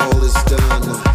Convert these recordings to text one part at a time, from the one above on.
Amnesia, is tá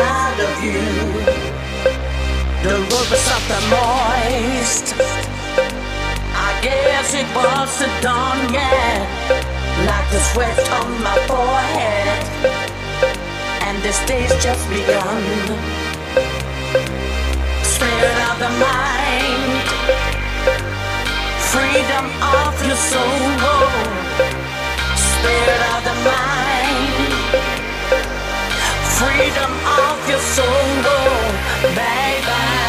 inside of you. The road was and moist. months are done yet, like the sweat on my forehead, and this day's just begun. Spirit of the mind, freedom of your soul. Spirit of the mind, freedom so go, Bye bye.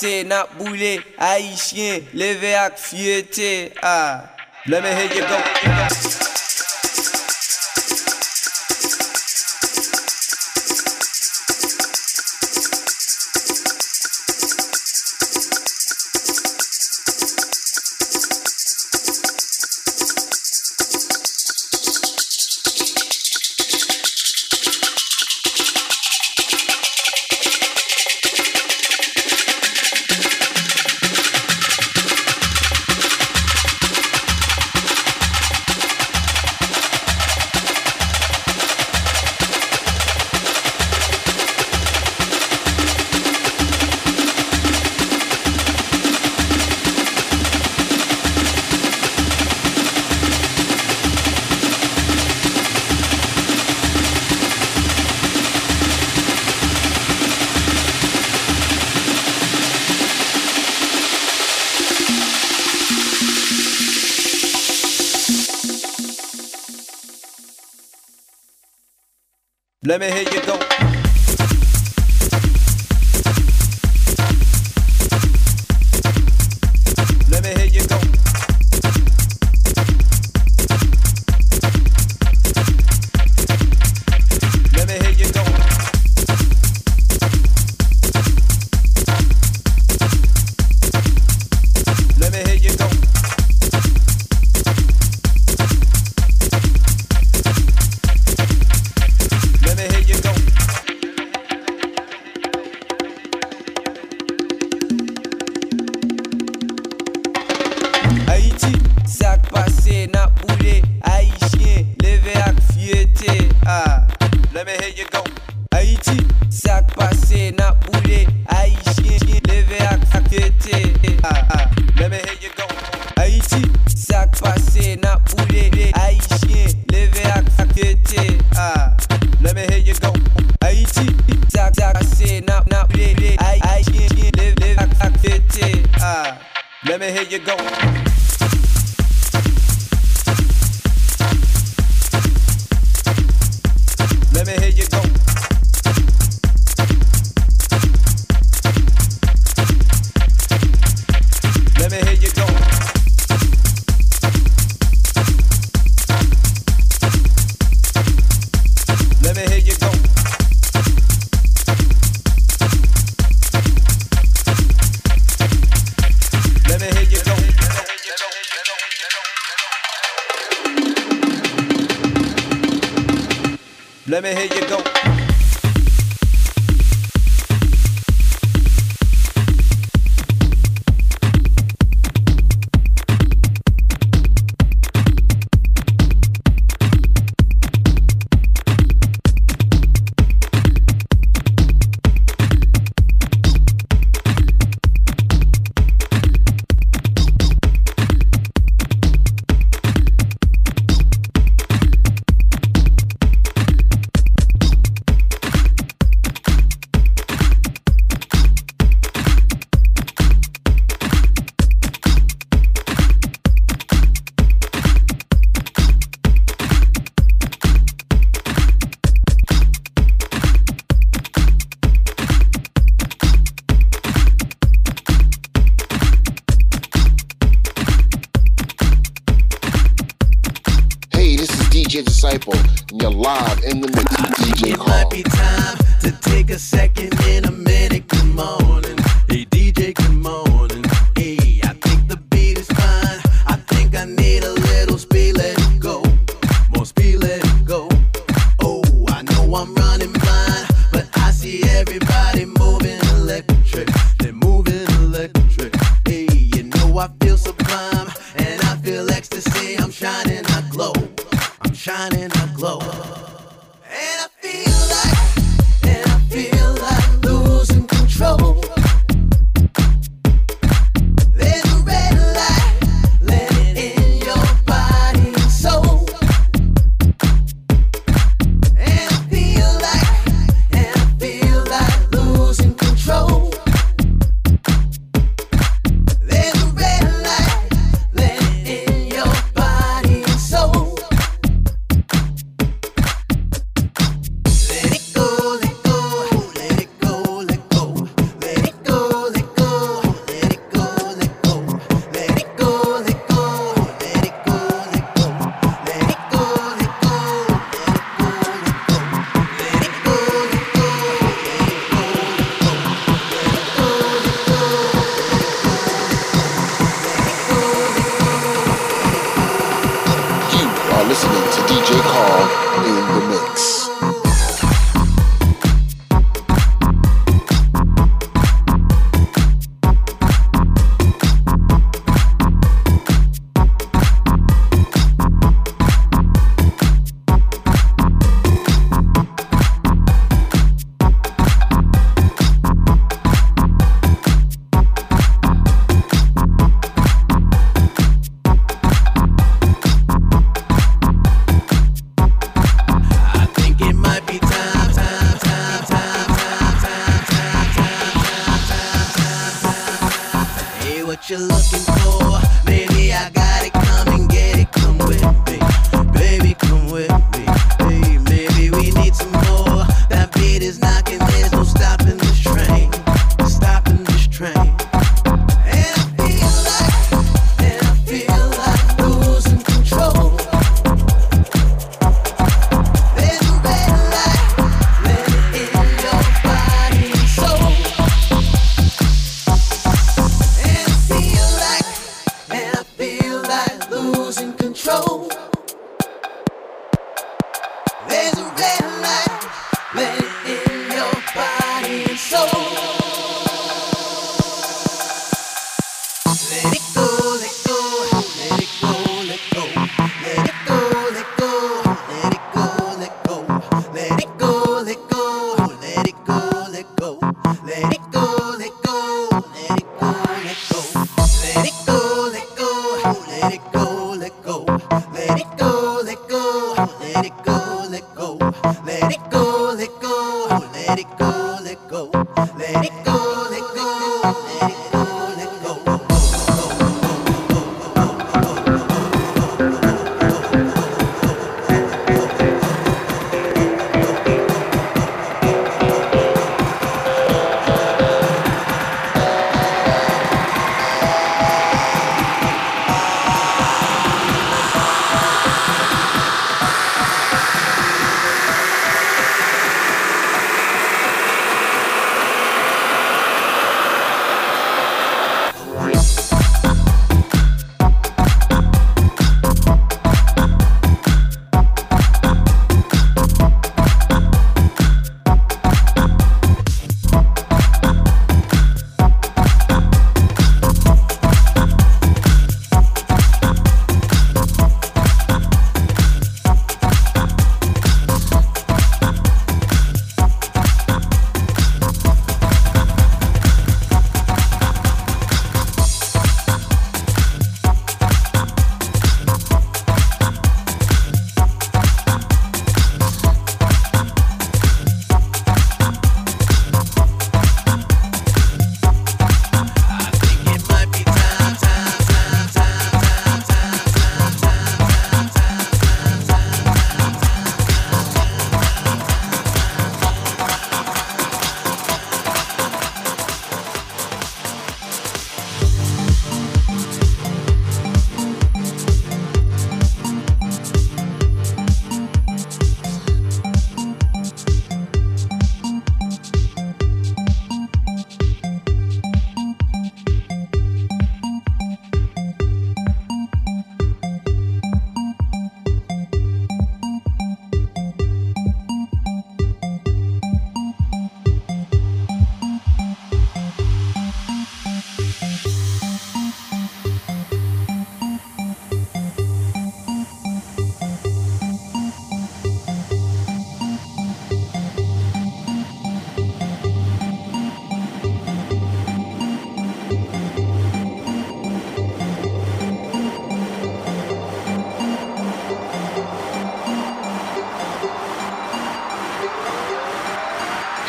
Pase nap boule, Haitien, leve ak fiyete ah. Let me hear. Let me hear.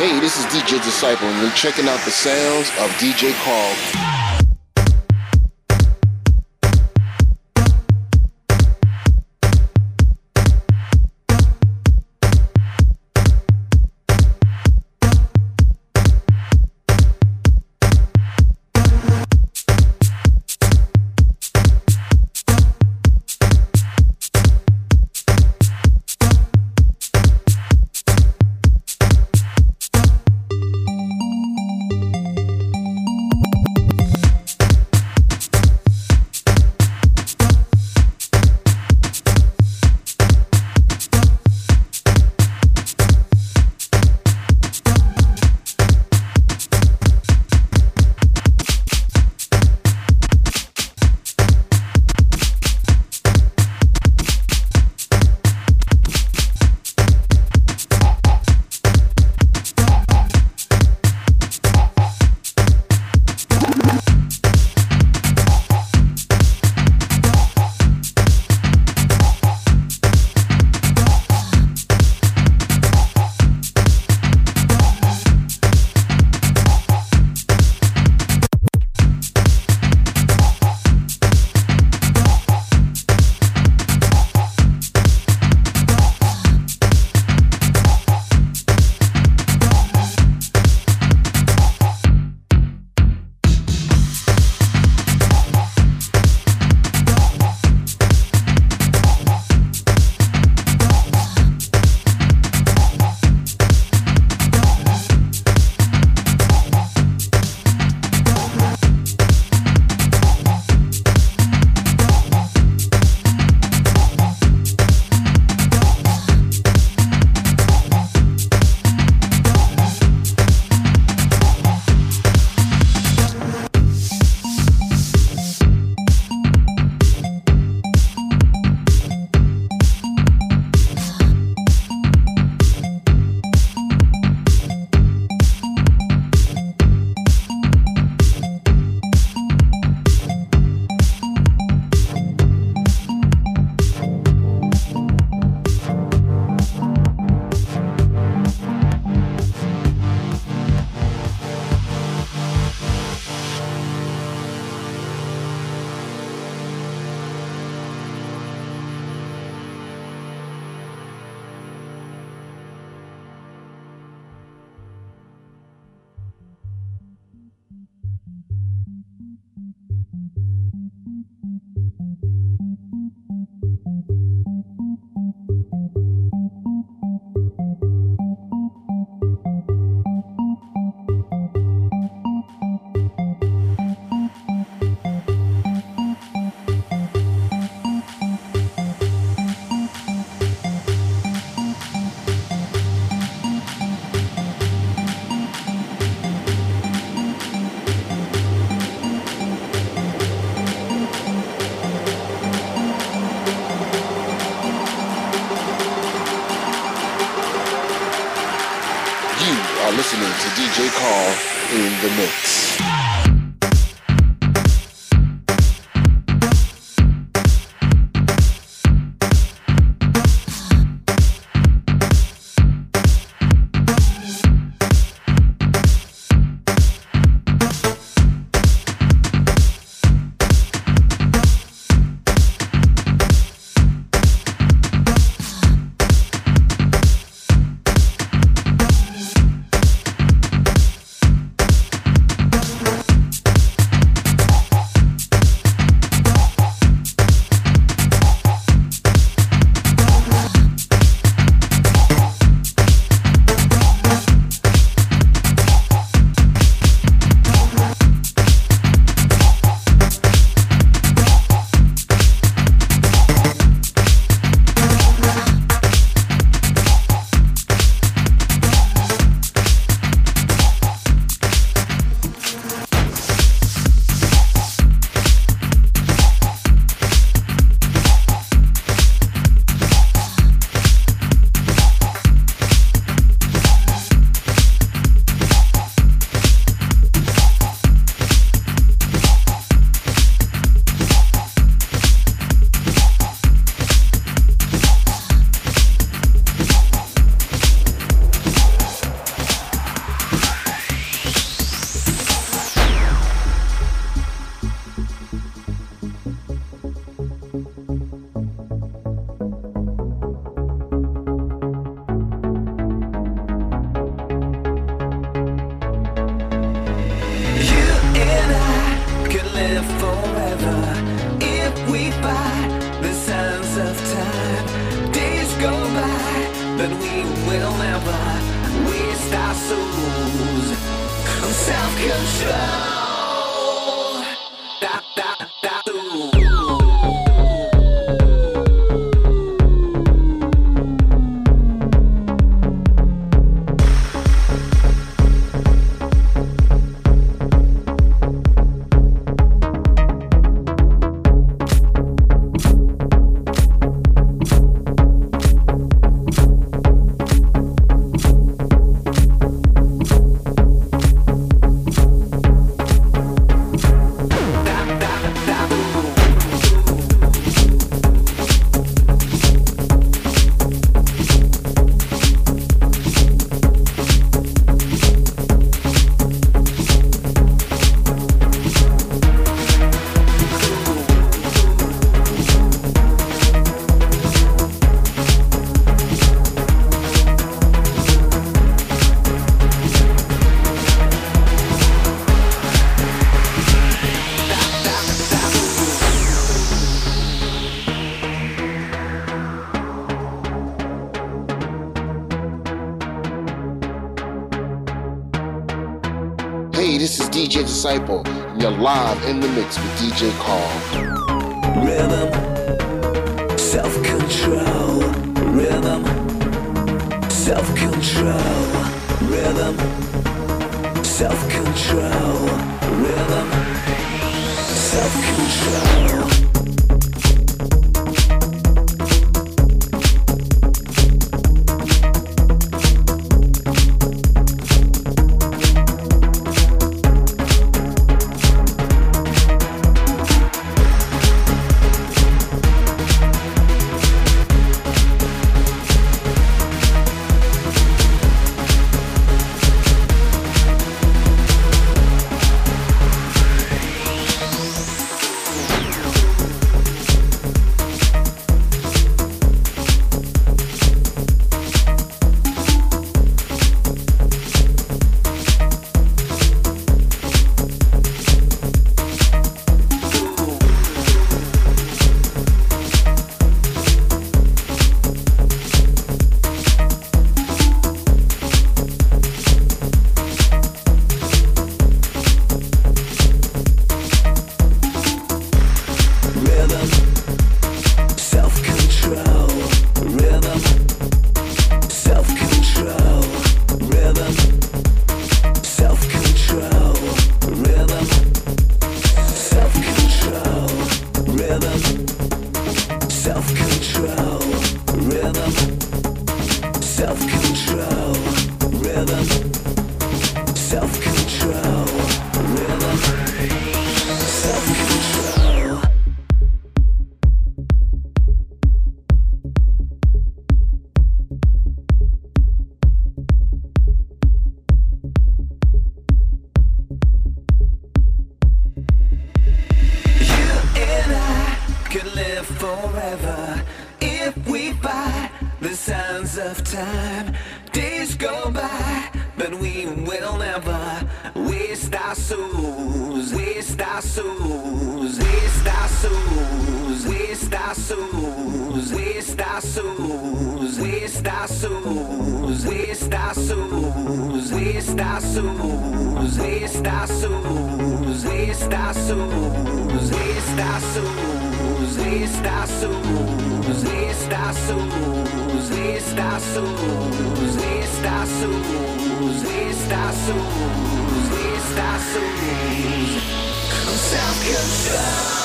Hey, this is DJ Disciple, and you're checking out the sounds of DJ Carl. control Disciple, and you're live in the mix with DJ Carl. Estaços, estaços, estaços, estaços, estaços, estaços, estaços, estaços, estaços, estaços, estaços. Self-control.